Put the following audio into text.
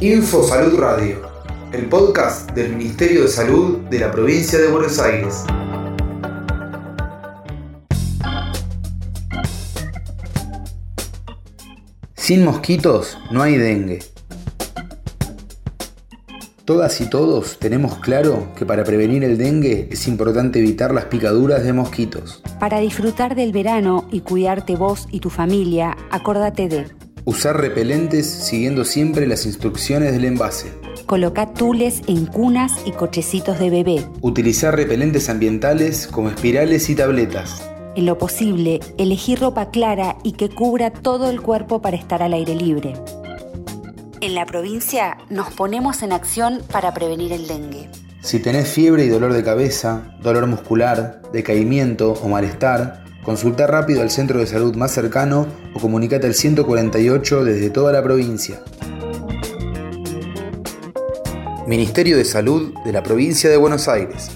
Info Salud Radio, el podcast del Ministerio de Salud de la provincia de Buenos Aires. Sin mosquitos no hay dengue. Todas y todos tenemos claro que para prevenir el dengue es importante evitar las picaduras de mosquitos. Para disfrutar del verano y cuidarte vos y tu familia, acordate de Usar repelentes siguiendo siempre las instrucciones del envase. Colocar tules en cunas y cochecitos de bebé. Utilizar repelentes ambientales como espirales y tabletas. En lo posible, elegir ropa clara y que cubra todo el cuerpo para estar al aire libre. En la provincia nos ponemos en acción para prevenir el dengue. Si tenés fiebre y dolor de cabeza, dolor muscular, decaimiento o malestar, consulta rápido al centro de salud más cercano o comunícate al 148 desde toda la provincia. Ministerio de Salud de la provincia de Buenos Aires.